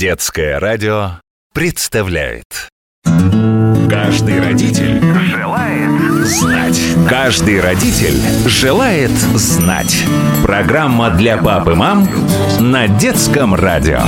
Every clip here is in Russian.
Детское радио представляет Каждый родитель желает знать. Каждый родитель желает знать. Программа для пап и мам на Детском радио.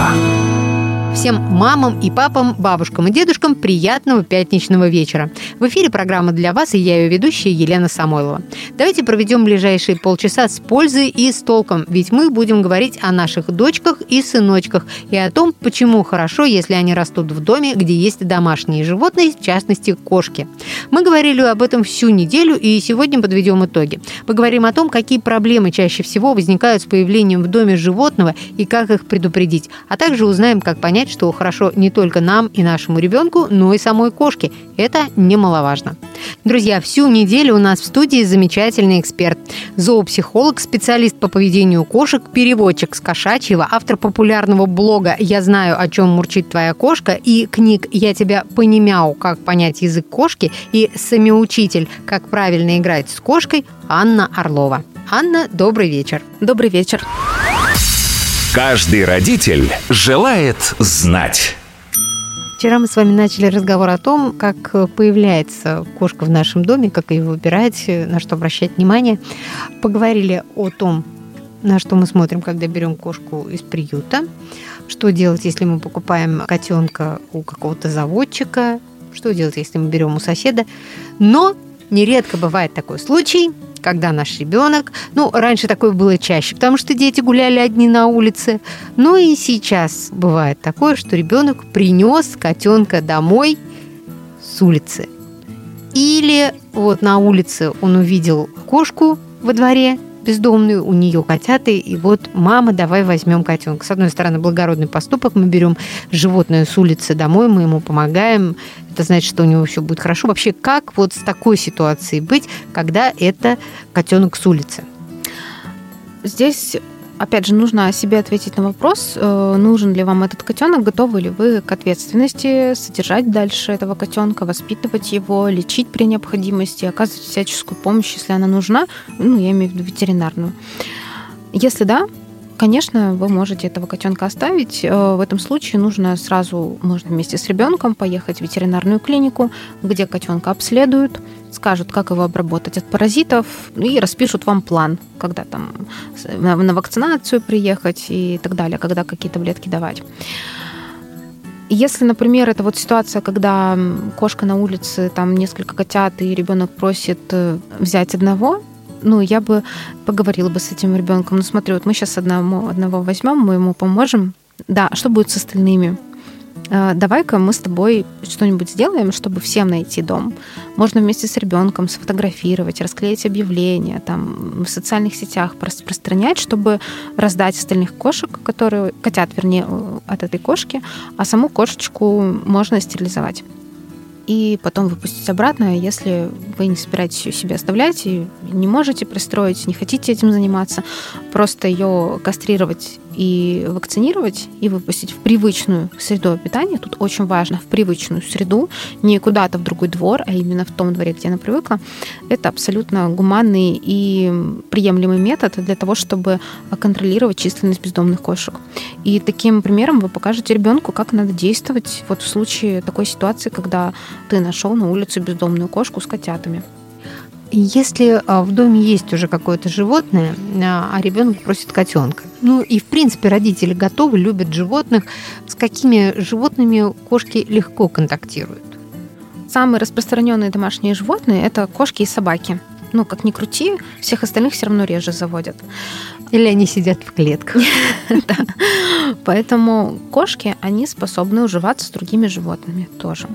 Всем мамам и папам, бабушкам и дедушкам приятного пятничного вечера. В эфире программа для вас и я ее ведущая Елена Самойлова. Давайте проведем ближайшие полчаса с пользой и с толком, ведь мы будем говорить о наших дочках и сыночках и о том, почему хорошо, если они растут в доме, где есть домашние животные, в частности кошки. Мы говорили об этом всю неделю и сегодня подведем итоги. Поговорим о том, какие проблемы чаще всего возникают с появлением в доме животного и как их предупредить, а также узнаем, как понять, понять, что хорошо не только нам и нашему ребенку, но и самой кошке. Это немаловажно. Друзья, всю неделю у нас в студии замечательный эксперт. Зоопсихолог, специалист по поведению кошек, переводчик с кошачьего, автор популярного блога «Я знаю, о чем мурчит твоя кошка» и книг «Я тебя понимяу. Как понять язык кошки» и «Самоучитель. Как правильно играть с кошкой» Анна Орлова. Анна, добрый вечер. Добрый вечер. Каждый родитель желает знать. Вчера мы с вами начали разговор о том, как появляется кошка в нашем доме, как ее выбирать, на что обращать внимание. Поговорили о том, на что мы смотрим, когда берем кошку из приюта, что делать, если мы покупаем котенка у какого-то заводчика, что делать, если мы берем у соседа. Но нередко бывает такой случай, когда наш ребенок, ну, раньше такое было чаще, потому что дети гуляли одни на улице, но и сейчас бывает такое, что ребенок принес котенка домой с улицы. Или вот на улице он увидел кошку во дворе, бездомную, у нее котята, и вот мама, давай возьмем котенка. С одной стороны, благородный поступок, мы берем животное с улицы домой, мы ему помогаем, это значит, что у него все будет хорошо. Вообще, как вот с такой ситуацией быть, когда это котенок с улицы? Здесь опять же, нужно себе ответить на вопрос, э, нужен ли вам этот котенок, готовы ли вы к ответственности содержать дальше этого котенка, воспитывать его, лечить при необходимости, оказывать всяческую помощь, если она нужна, ну, я имею в виду ветеринарную. Если да, Конечно, вы можете этого котенка оставить. Э, в этом случае нужно сразу, можно вместе с ребенком поехать в ветеринарную клинику, где котенка обследуют, скажут, как его обработать от паразитов, и распишут вам план, когда там на вакцинацию приехать и так далее, когда какие таблетки давать. Если, например, это вот ситуация, когда кошка на улице, там несколько котят, и ребенок просит э, взять одного, ну, я бы поговорила бы с этим ребенком. Ну, смотри, вот мы сейчас одного, одного возьмем, мы ему поможем. Да, что будет с остальными? А, давай-ка мы с тобой что-нибудь сделаем, чтобы всем найти дом. Можно вместе с ребенком сфотографировать, расклеить объявления, там в социальных сетях распространять, чтобы раздать остальных кошек, которые котят, вернее, от этой кошки, а саму кошечку можно стерилизовать и потом выпустить обратно, если вы не собираетесь ее себе оставлять и не можете пристроить, не хотите этим заниматься, просто ее кастрировать и вакцинировать, и выпустить в привычную среду питания. Тут очень важно в привычную среду, не куда-то в другой двор, а именно в том дворе, где она привыкла. Это абсолютно гуманный и приемлемый метод для того, чтобы контролировать численность бездомных кошек. И таким примером вы покажете ребенку, как надо действовать вот в случае такой ситуации, когда ты нашел на улице бездомную кошку с котятами. Если а, в доме есть уже какое-то животное, а, а ребенок просит котенка, ну и в принципе родители готовы, любят животных, с какими животными кошки легко контактируют? Самые распространенные домашние животные это кошки и собаки. Ну, как ни крути, всех остальных все равно реже заводят. Или они сидят в клетках. Поэтому кошки, они способны уживаться с другими животными тоже.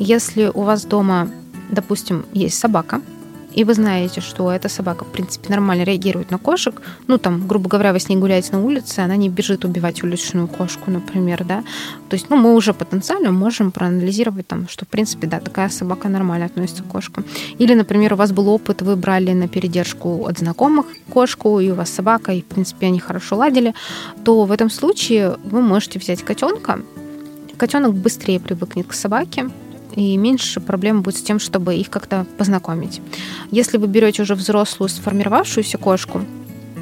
Если у вас дома, допустим, есть собака, и вы знаете, что эта собака, в принципе, нормально реагирует на кошек, ну, там, грубо говоря, вы с ней гуляете на улице, она не бежит убивать уличную кошку, например, да, то есть, ну, мы уже потенциально можем проанализировать там, что, в принципе, да, такая собака нормально относится к кошкам. Или, например, у вас был опыт, вы брали на передержку от знакомых кошку, и у вас собака, и, в принципе, они хорошо ладили, то в этом случае вы можете взять котенка, котенок быстрее привыкнет к собаке, и меньше проблем будет с тем, чтобы их как-то познакомить. Если вы берете уже взрослую сформировавшуюся кошку,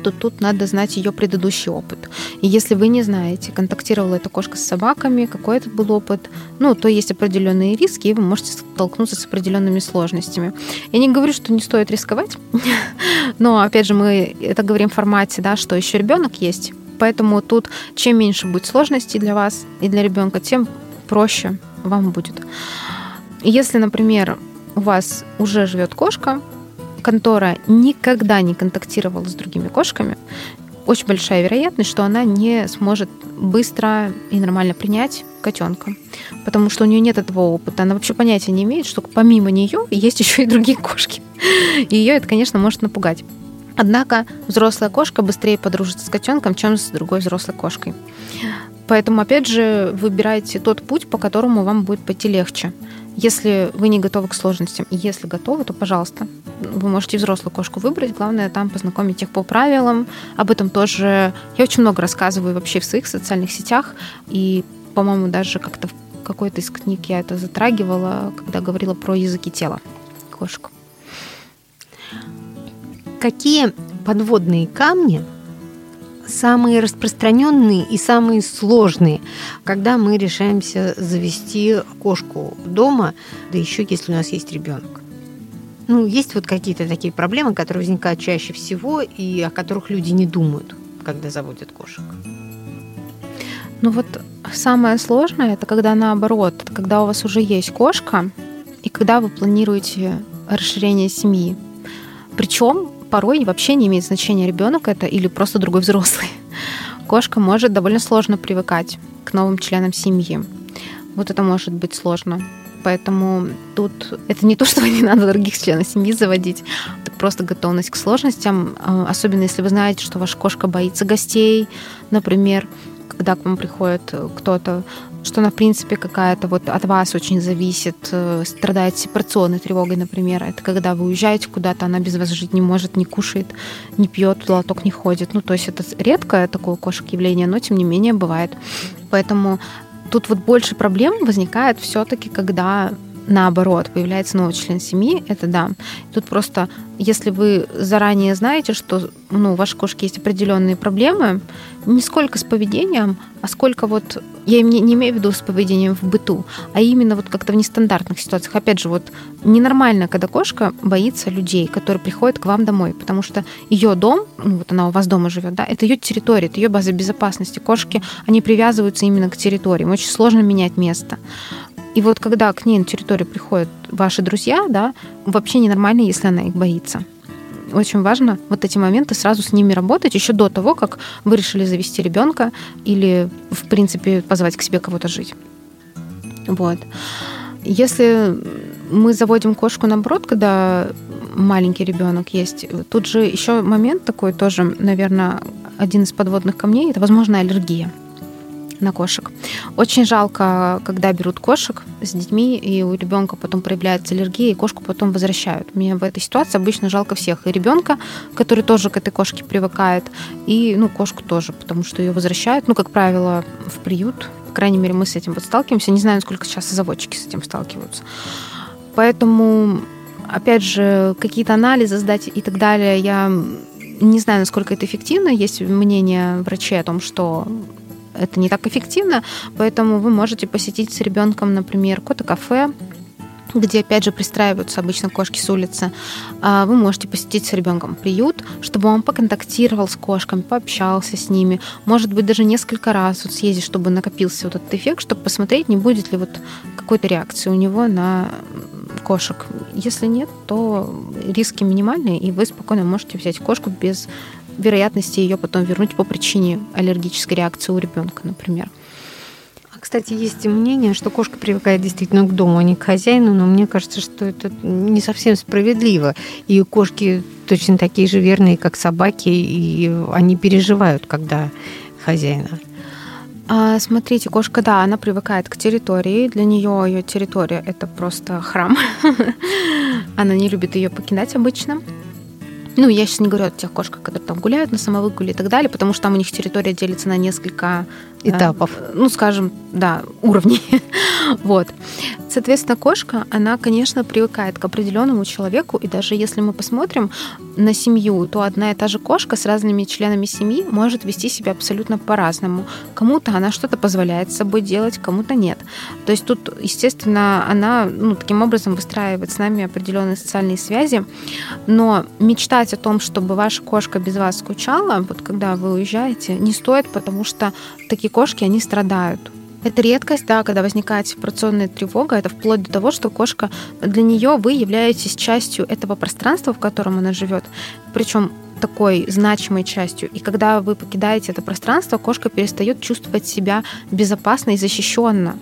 то тут надо знать ее предыдущий опыт. И если вы не знаете, контактировала эта кошка с собаками, какой это был опыт, ну, то есть определенные риски, и вы можете столкнуться с определенными сложностями. Я не говорю, что не стоит рисковать, но, опять же, мы это говорим в формате, да, что еще ребенок есть, поэтому тут чем меньше будет сложностей для вас и для ребенка, тем проще вам будет. Если, например, у вас уже живет кошка, контора никогда не контактировала с другими кошками, очень большая вероятность, что она не сможет быстро и нормально принять котенка, потому что у нее нет этого опыта. Она вообще понятия не имеет, что помимо нее есть еще и другие кошки. И ее это, конечно, может напугать. Однако взрослая кошка быстрее подружится с котенком, чем с другой взрослой кошкой. Поэтому, опять же, выбирайте тот путь, по которому вам будет пойти легче. Если вы не готовы к сложностям, и если готовы, то, пожалуйста, вы можете взрослую кошку выбрать. Главное там познакомить их по правилам. Об этом тоже я очень много рассказываю вообще в своих социальных сетях. И, по-моему, даже как-то в какой-то из книг я это затрагивала, когда говорила про языки тела кошек. Какие подводные камни самые распространенные и самые сложные, когда мы решаемся завести кошку дома, да еще если у нас есть ребенок. Ну, есть вот какие-то такие проблемы, которые возникают чаще всего и о которых люди не думают, когда заводят кошек. Ну вот самое сложное это когда наоборот, когда у вас уже есть кошка, и когда вы планируете расширение семьи. Причем порой вообще не имеет значения, ребенок это или просто другой взрослый. Кошка может довольно сложно привыкать к новым членам семьи. Вот это может быть сложно. Поэтому тут это не то, что не надо других членов семьи заводить, это просто готовность к сложностям, а, особенно если вы знаете, что ваша кошка боится гостей, например, когда к вам приходит кто-то, что она, в принципе, какая-то вот от вас очень зависит, э, страдает сепарационной тревогой, например. Это когда вы уезжаете куда-то, она без вас жить не может, не кушает, не пьет, в лоток не ходит. Ну, то есть это редкое такое кошек явление, но тем не менее бывает. Поэтому тут вот больше проблем возникает все-таки, когда наоборот, появляется новый член семьи, это да. Тут просто, если вы заранее знаете, что ну, у вашей кошки есть определенные проблемы, не сколько с поведением, а сколько вот, я не, не имею в виду с поведением в быту, а именно вот как-то в нестандартных ситуациях. Опять же, вот ненормально, когда кошка боится людей, которые приходят к вам домой, потому что ее дом, ну вот она у вас дома живет, да, это ее территория, это ее база безопасности. Кошки, они привязываются именно к территории, им очень сложно менять место. И вот когда к ней на территорию приходят ваши друзья, да, вообще ненормально, если она их боится. Очень важно вот эти моменты сразу с ними работать еще до того, как вы решили завести ребенка или, в принципе, позвать к себе кого-то жить. Вот. Если мы заводим кошку наоборот, когда маленький ребенок есть, тут же еще момент такой тоже, наверное, один из подводных камней, это, возможно, аллергия на кошек. Очень жалко, когда берут кошек с детьми, и у ребенка потом проявляется аллергия, и кошку потом возвращают. Мне в этой ситуации обычно жалко всех. И ребенка, который тоже к этой кошке привыкает, и ну, кошку тоже, потому что ее возвращают, ну, как правило, в приют. По крайней мере, мы с этим вот сталкиваемся. Не знаю, сколько сейчас заводчики с этим сталкиваются. Поэтому, опять же, какие-то анализы сдать и так далее, я не знаю, насколько это эффективно. Есть мнение врачей о том, что это не так эффективно, поэтому вы можете посетить с ребенком, например, кота-кафе, где, опять же, пристраиваются обычно кошки с улицы, а вы можете посетить с ребенком приют, чтобы он поконтактировал с кошками, пообщался с ними, может быть, даже несколько раз вот съездить, чтобы накопился вот этот эффект, чтобы посмотреть, не будет ли вот какой-то реакции у него на кошек. Если нет, то риски минимальные, и вы спокойно можете взять кошку без вероятности ее потом вернуть по причине аллергической реакции у ребенка, например. А, кстати, есть мнение, что кошка привыкает действительно к дому, а не к хозяину, но мне кажется, что это не совсем справедливо. И кошки точно такие же верные, как собаки, и они переживают, когда хозяина. А, смотрите, кошка, да, она привыкает к территории. Для нее ее территория это просто храм. она не любит ее покидать обычно. Ну, я сейчас не говорю о тех кошках, которые там гуляют на самовыгуле и так далее, потому что там у них территория делится на несколько этапов. Ну, скажем, да, уровней. вот. Соответственно, кошка, она, конечно, привыкает к определенному человеку, и даже если мы посмотрим на семью, то одна и та же кошка с разными членами семьи может вести себя абсолютно по-разному. Кому-то она что-то позволяет с собой делать, кому-то нет. То есть тут, естественно, она ну, таким образом выстраивает с нами определенные социальные связи, но мечтать о том, чтобы ваша кошка без вас скучала, вот когда вы уезжаете, не стоит, потому что такие кошки, они страдают. Это редкость, да, когда возникает сепарационная тревога. Это вплоть до того, что кошка для нее вы являетесь частью этого пространства, в котором она живет. Причем такой значимой частью. И когда вы покидаете это пространство, кошка перестает чувствовать себя безопасно и защищенно.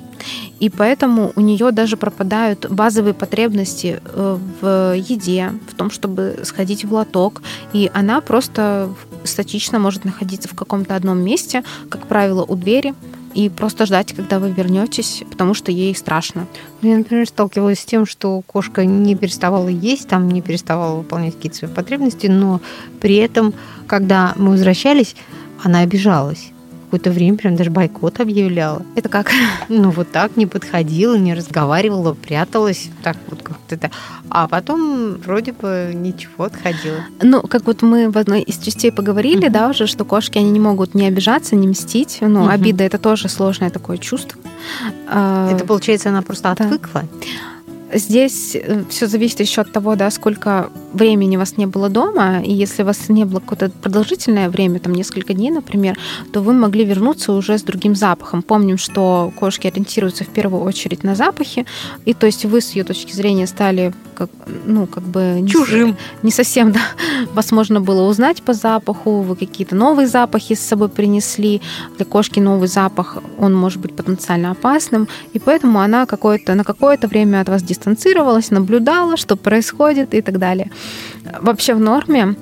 И поэтому у нее даже пропадают базовые потребности э, в еде, в том, чтобы сходить в лоток. И она просто статично может находиться в каком-то одном месте, как правило, у двери, и просто ждать, когда вы вернетесь, потому что ей страшно. Я, например, сталкивалась с тем, что кошка не переставала есть, там не переставала выполнять какие-то свои потребности, но при этом, когда мы возвращались, она обижалась какое-то время прям даже бойкот объявляла. Это как? Ну, вот так, не подходила, не разговаривала, пряталась, так вот как-то это. А потом вроде бы ничего, отходила. Ну, как вот мы в одной из частей поговорили, mm-hmm. да, уже, что кошки, они не могут не обижаться, не мстить. Ну, mm-hmm. обида — это тоже сложное такое чувство. А, это, получается, она просто да. отвыкла? Здесь э, все зависит еще от того, да, сколько времени у вас не было дома, и если у вас не было какое-то продолжительное время, там несколько дней, например, то вы могли вернуться уже с другим запахом. Помним, что кошки ориентируются в первую очередь на запахи, и то есть вы с ее точки зрения стали как, ну, как бы... Чужим. Не совсем, да. Вас можно было узнать по запаху, вы какие-то новые запахи с собой принесли. Для кошки новый запах, он может быть потенциально опасным, и поэтому она какое-то, на какое-то время от вас дистанцировалась, наблюдала, что происходит и так далее. Вообще в норме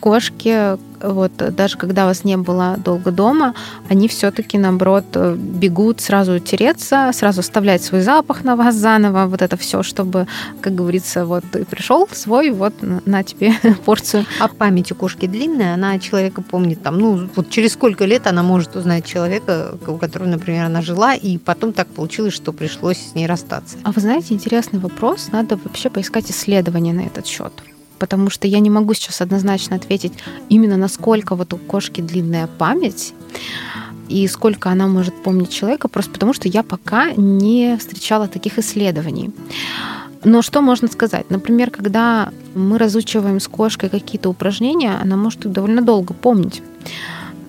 кошки, вот даже когда вас не было долго дома, они все-таки, наоборот, бегут сразу тереться, сразу оставлять свой запах на вас заново, вот это все, чтобы, как говорится, вот ты пришел свой, вот на тебе порцию. А память у кошки длинная, она человека помнит там, ну, вот через сколько лет она может узнать человека, у которого, например, она жила, и потом так получилось, что пришлось с ней расстаться. А вы знаете, интересный вопрос, надо вообще поискать исследования на этот счет потому что я не могу сейчас однозначно ответить именно насколько вот у кошки длинная память и сколько она может помнить человека, просто потому что я пока не встречала таких исследований. Но что можно сказать? Например, когда мы разучиваем с кошкой какие-то упражнения, она может их довольно долго помнить.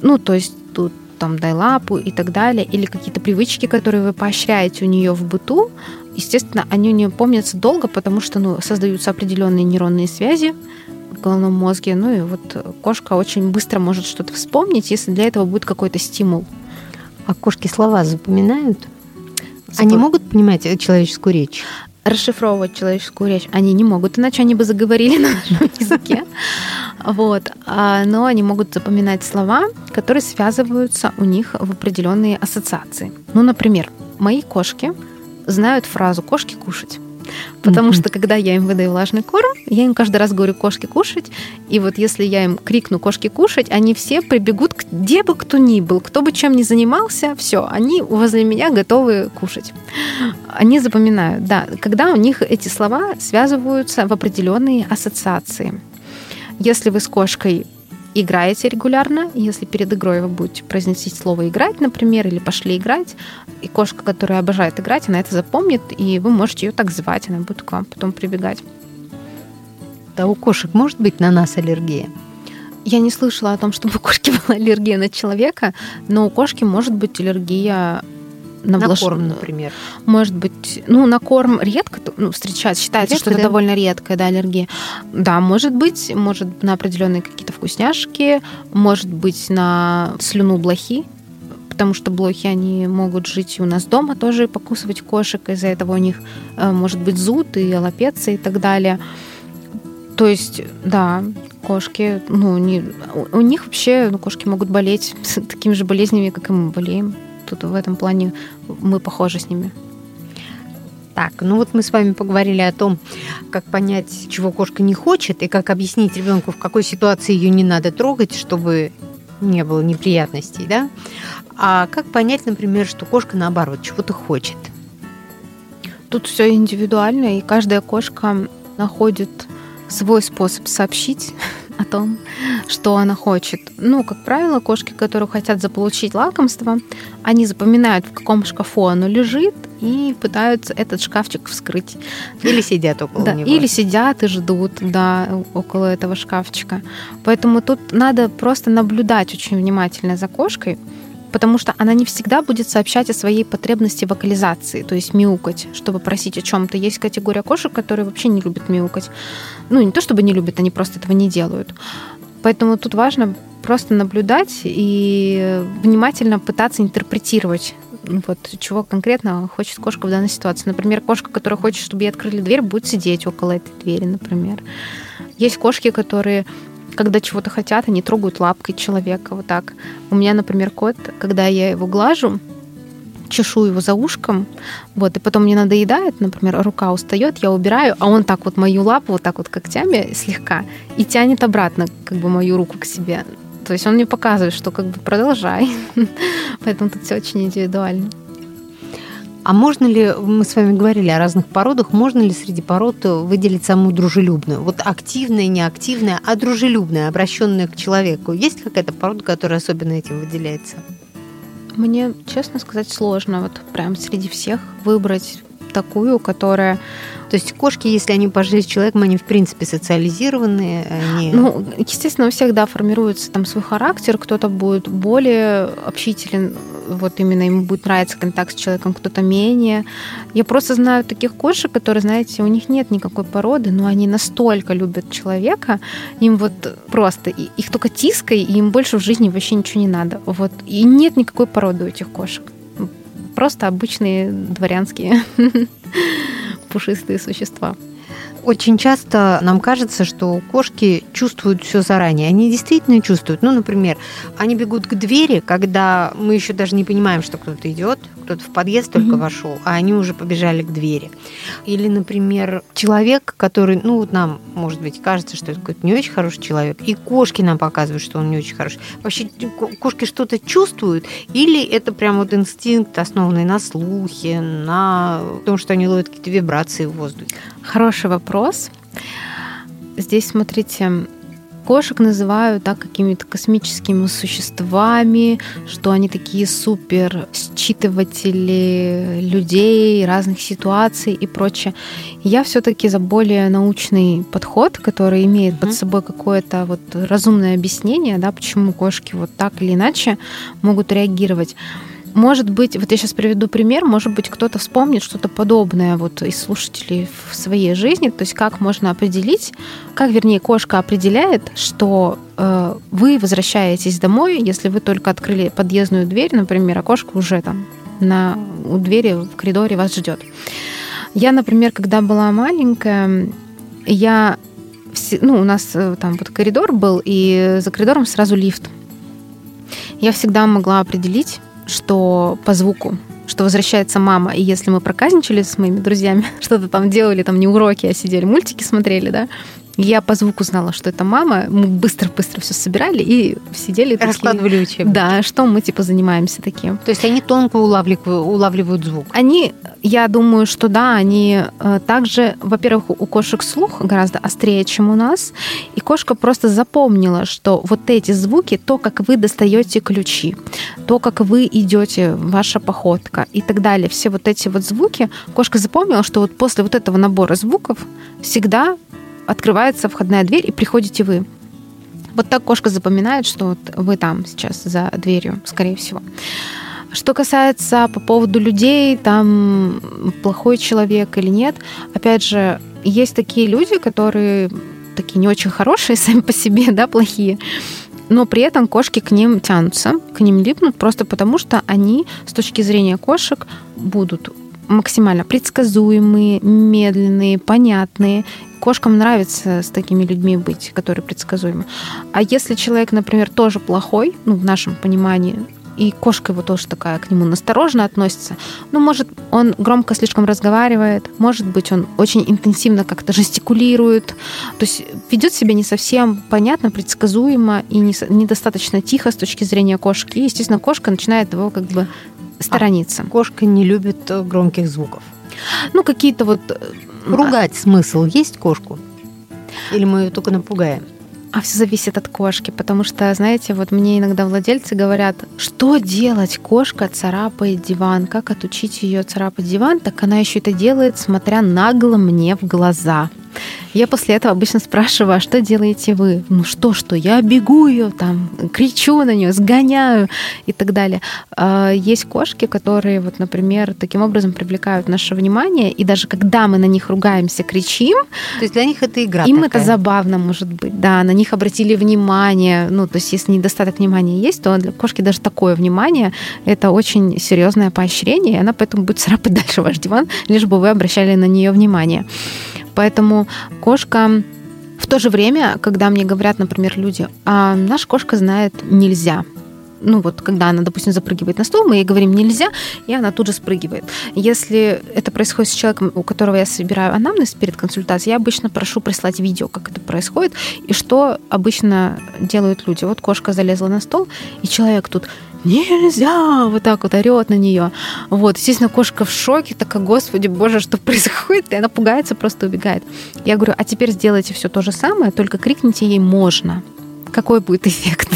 Ну, то есть тут там дай лапу и так далее, или какие-то привычки, которые вы поощряете у нее в быту, естественно, они у нее помнятся долго, потому что ну, создаются определенные нейронные связи в головном мозге. Ну и вот кошка очень быстро может что-то вспомнить, если для этого будет какой-то стимул. А кошки слова запоминают? Запом... Они могут понимать человеческую речь? расшифровывать человеческую речь они не могут, иначе они бы заговорили на нашем языке. Вот. А, но они могут запоминать слова, которые связываются у них в определенные ассоциации. Ну, например, мои кошки знают фразу «кошки кушать». Потому mm-hmm. что когда я им выдаю влажный корм, я им каждый раз говорю кошки кушать. И вот если я им крикну кошки кушать, они все прибегут, где бы кто ни был, кто бы чем ни занимался, все, они возле меня готовы кушать. Они запоминают, да, когда у них эти слова связываются в определенные ассоциации. Если вы с кошкой играете регулярно. Если перед игрой вы будете произносить слово «играть», например, или «пошли играть», и кошка, которая обожает играть, она это запомнит, и вы можете ее так звать, она будет к вам потом прибегать. Да у кошек может быть на нас аллергия? Я не слышала о том, чтобы у кошки была аллергия на человека, но у кошки может быть аллергия на, на блош... корм, например. Может быть, ну, на корм редко ну, встречается, считается, редко, что это да? довольно редкая да, аллергия. Да, может быть, может на определенные какие-то вкусняшки, может быть на слюну блохи, потому что блохи, они могут жить у нас дома тоже, покусывать кошек, из-за этого у них э, может быть зуд и аллопеция и так далее. То есть, да, кошки, ну, не, у них вообще, ну, кошки могут болеть такими же болезнями, как и мы болеем тут в этом плане мы похожи с ними. Так, ну вот мы с вами поговорили о том, как понять, чего кошка не хочет, и как объяснить ребенку, в какой ситуации ее не надо трогать, чтобы не было неприятностей, да? А как понять, например, что кошка наоборот чего-то хочет? Тут все индивидуально, и каждая кошка находит свой способ сообщить том, что она хочет. Ну, как правило, кошки, которые хотят заполучить лакомство, они запоминают, в каком шкафу оно лежит, и пытаются этот шкафчик вскрыть. Или сидят около да, него. Или сидят и ждут, да, около этого шкафчика. Поэтому тут надо просто наблюдать очень внимательно за кошкой, потому что она не всегда будет сообщать о своей потребности вокализации, то есть мяукать, чтобы просить о чем-то. Есть категория кошек, которые вообще не любят мяукать. Ну, не то чтобы не любят, они просто этого не делают. Поэтому тут важно просто наблюдать и внимательно пытаться интерпретировать вот чего конкретно хочет кошка в данной ситуации. Например, кошка, которая хочет, чтобы ей открыли дверь, будет сидеть около этой двери, например. Есть кошки, которые когда чего-то хотят, они трогают лапкой человека вот так. У меня, например, кот, когда я его глажу, чешу его за ушком, вот, и потом мне надоедает, например, рука устает, я убираю, а он так вот мою лапу вот так вот когтями слегка и тянет обратно как бы мою руку к себе. То есть он мне показывает, что как бы продолжай. Поэтому тут все очень индивидуально. А можно ли, мы с вами говорили о разных породах, можно ли среди пород выделить самую дружелюбную? Вот активная, неактивная, а дружелюбная, обращенная к человеку. Есть какая-то порода, которая особенно этим выделяется? Мне, честно сказать, сложно вот прям среди всех выбрать такую, которая то есть кошки, если они пожили с человеком, они в принципе социализированные. Они... Ну, естественно, у всех, да, формируется там свой характер. Кто-то будет более общителен, вот именно ему будет нравиться контакт с человеком, кто-то менее. Я просто знаю таких кошек, которые, знаете, у них нет никакой породы, но они настолько любят человека, им вот просто, их только тискай, и им больше в жизни вообще ничего не надо. Вот. И нет никакой породы у этих кошек. Просто обычные дворянские пушистые существа. Очень часто нам кажется, что кошки чувствуют все заранее. Они действительно чувствуют. Ну, например, они бегут к двери, когда мы еще даже не понимаем, что кто-то идет, кто-то в подъезд только mm-hmm. вошел, а они уже побежали к двери. Или, например, человек, который, ну, вот нам, может быть, кажется, что это какой-то не очень хороший человек, и кошки нам показывают, что он не очень хороший. Вообще кошки что-то чувствуют, или это прям вот инстинкт, основанный на слухе, на том, что они ловят какие-то вибрации в воздухе? Хороший вопрос. Здесь, смотрите, кошек называют так какими-то космическими существами, что они такие супер считыватели людей, разных ситуаций и прочее. Я все-таки за более научный подход, который имеет mm-hmm. под собой какое-то вот разумное объяснение, да, почему кошки вот так или иначе могут реагировать. Может быть, вот я сейчас приведу пример, может быть, кто-то вспомнит что-то подобное вот из слушателей в своей жизни, то есть как можно определить, как, вернее, кошка определяет, что э, вы возвращаетесь домой, если вы только открыли подъездную дверь, например, а кошка уже там на, у двери в коридоре вас ждет. Я, например, когда была маленькая, я ну, у нас э, там вот коридор был, и за коридором сразу лифт. Я всегда могла определить, что по звуку, что возвращается мама. И если мы проказничали с моими друзьями, что-то там делали, там не уроки, а сидели, мультики смотрели, да, я по звуку знала, что это мама. Мы быстро-быстро все собирали и сидели Раскладывали такие, учебники. Да, что мы типа занимаемся таким. То есть они тонко улавливают, улавливают звук? Они, я думаю, что да, они э, также, во-первых, у кошек слух гораздо острее, чем у нас. И кошка просто запомнила, что вот эти звуки, то, как вы достаете ключи, то, как вы идете, ваша походка и так далее, все вот эти вот звуки, кошка запомнила, что вот после вот этого набора звуков всегда открывается входная дверь, и приходите вы. Вот так кошка запоминает, что вот вы там сейчас за дверью, скорее всего. Что касается по поводу людей, там плохой человек или нет, опять же, есть такие люди, которые такие не очень хорошие сами по себе, да, плохие, но при этом кошки к ним тянутся, к ним липнут, просто потому что они с точки зрения кошек будут максимально предсказуемые, медленные, понятные. Кошкам нравится с такими людьми быть, которые предсказуемы. А если человек, например, тоже плохой, ну, в нашем понимании, и кошка его тоже такая к нему настороженно относится. Ну, может, он громко слишком разговаривает, может быть, он очень интенсивно как-то жестикулирует, то есть ведет себя не совсем понятно, предсказуемо и не, недостаточно тихо с точки зрения кошки. И, естественно, кошка начинает его как бы сторониться. А кошка не любит э, громких звуков. Ну, какие-то вот... Э, Ругать смысл есть кошку? Или мы ее только напугаем? А все зависит от кошки, потому что, знаете, вот мне иногда владельцы говорят, что делать, кошка царапает диван, как отучить ее царапать диван, так она еще это делает, смотря нагло мне в глаза. Я после этого обычно спрашиваю, а что делаете вы? Ну что, что, я бегу ее, там, кричу на нее, сгоняю и так далее. А, есть кошки, которые, вот, например, таким образом привлекают наше внимание, и даже когда мы на них ругаемся, кричим, то есть для них это игра Им такая. это забавно, может быть, да, на них обратили внимание, ну, то есть если недостаток внимания есть, то для кошки даже такое внимание, это очень серьезное поощрение, и она поэтому будет царапать дальше ваш диван, лишь бы вы обращали на нее внимание. Поэтому кошка в то же время, когда мне говорят, например, люди, а наша кошка знает нельзя, ну вот, когда она, допустим, запрыгивает на стол, мы ей говорим нельзя, и она тут же спрыгивает. Если это происходит с человеком, у которого я собираю анамнез перед консультацией, я обычно прошу прислать видео, как это происходит, и что обычно делают люди. Вот кошка залезла на стол, и человек тут нельзя, вот так вот орет на нее. Вот, естественно, кошка в шоке, такая, господи, боже, что происходит? И она пугается, просто убегает. Я говорю, а теперь сделайте все то же самое, только крикните ей «можно». Какой будет эффект?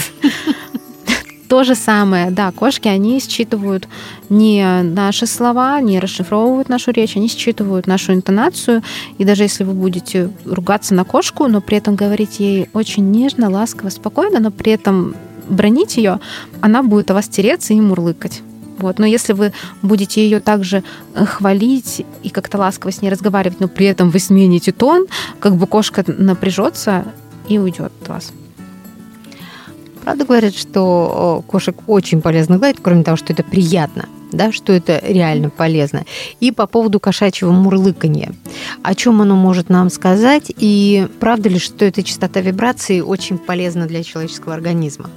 То же самое, да, кошки, они считывают не наши слова, не расшифровывают нашу речь, они считывают нашу интонацию. И даже если вы будете ругаться на кошку, но при этом говорить ей очень нежно, ласково, спокойно, но при этом бронить ее, она будет о вас тереться и мурлыкать. Вот. Но если вы будете ее также э, хвалить и как-то ласково с ней разговаривать, но при этом вы смените тон, как бы кошка напряжется и уйдет от вас. Правда говорят, что кошек очень полезно гладить, кроме того, что это приятно, да, что это реально полезно. И по поводу кошачьего мурлыканья. О чем оно может нам сказать? И правда ли, что эта частота вибрации очень полезна для человеческого организма?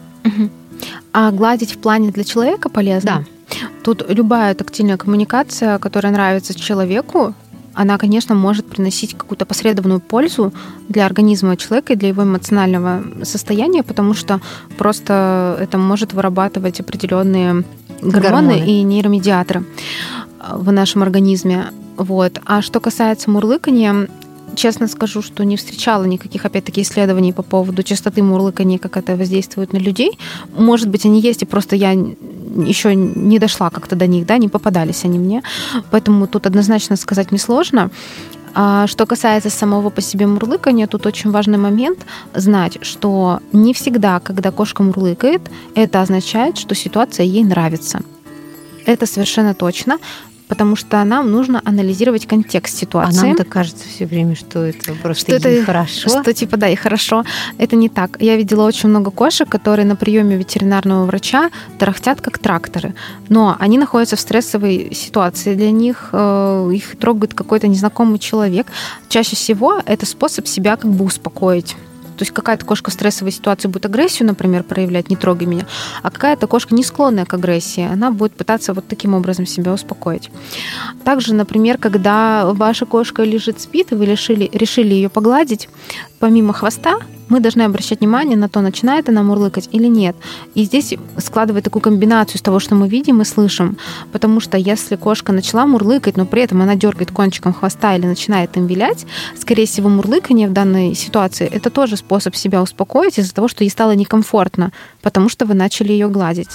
А гладить в плане для человека полезно? Да. Тут любая тактильная коммуникация, которая нравится человеку, она, конечно, может приносить какую-то посредственную пользу для организма человека и для его эмоционального состояния, потому что просто это может вырабатывать определенные гормоны, гормоны. и нейромедиаторы в нашем организме. Вот. А что касается мурлыкания, честно скажу, что не встречала никаких, опять-таки, исследований по поводу частоты мурлыкания, как это воздействует на людей. Может быть, они есть, и просто я еще не дошла как-то до них, да, не попадались они мне. Поэтому тут однозначно сказать несложно. А что касается самого по себе мурлыкания, тут очень важный момент знать, что не всегда, когда кошка мурлыкает, это означает, что ситуация ей нравится. Это совершенно точно потому что нам нужно анализировать контекст ситуации. А нам-то кажется все время, что это просто что это хорошо. Что типа да, и хорошо. Это не так. Я видела очень много кошек, которые на приеме ветеринарного врача тарахтят как тракторы, но они находятся в стрессовой ситуации для них, э, их трогает какой-то незнакомый человек. Чаще всего это способ себя как бы успокоить. То есть какая-то кошка в стрессовой ситуации будет агрессию, например, проявлять, не трогай меня, а какая-то кошка не склонная к агрессии, она будет пытаться вот таким образом себя успокоить. Также, например, когда ваша кошка лежит, спит, и вы решили, решили ее погладить, помимо хвоста, мы должны обращать внимание на то, начинает она мурлыкать или нет. И здесь складывать такую комбинацию из того, что мы видим и слышим. Потому что если кошка начала мурлыкать, но при этом она дергает кончиком хвоста или начинает им вилять, скорее всего, мурлыкание в данной ситуации – это тоже способ себя успокоить из-за того, что ей стало некомфортно, потому что вы начали ее гладить.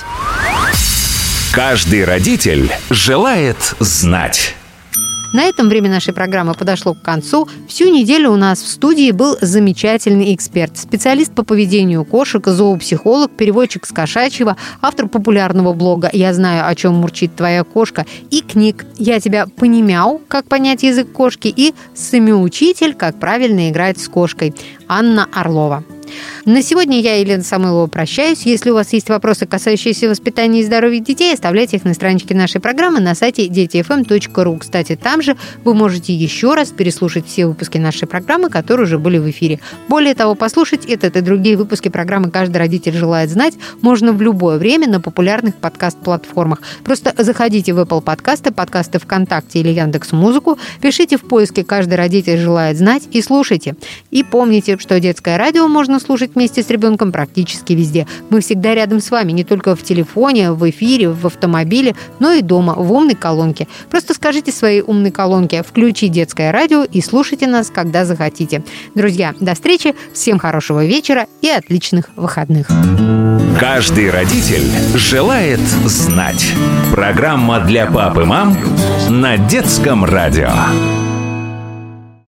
Каждый родитель желает знать. На этом время нашей программы подошло к концу. Всю неделю у нас в студии был замечательный эксперт, специалист по поведению кошек, зоопсихолог, переводчик с кошачьего, автор популярного блога «Я знаю, о чем мурчит твоя кошка» и книг «Я тебя понимяу. Как понять язык кошки» и «Самоучитель. Как правильно играть с кошкой» Анна Орлова. На сегодня я, Елена Самойлова, прощаюсь. Если у вас есть вопросы, касающиеся воспитания и здоровья детей, оставляйте их на страничке нашей программы на сайте детифм.ру. Кстати, там же вы можете еще раз переслушать все выпуски нашей программы, которые уже были в эфире. Более того, послушать этот и другие выпуски программы «Каждый родитель желает знать» можно в любое время на популярных подкаст-платформах. Просто заходите в Apple подкасты, подкасты ВКонтакте или Яндекс Музыку, пишите в поиске «Каждый родитель желает знать» и слушайте. И помните, что детское радио можно слушать вместе с ребенком практически везде. Мы всегда рядом с вами, не только в телефоне, в эфире, в автомобиле, но и дома, в умной колонке. Просто скажите своей умной колонке «Включи детское радио» и слушайте нас, когда захотите. Друзья, до встречи, всем хорошего вечера и отличных выходных. Каждый родитель желает знать. Программа для пап и мам на детском радио.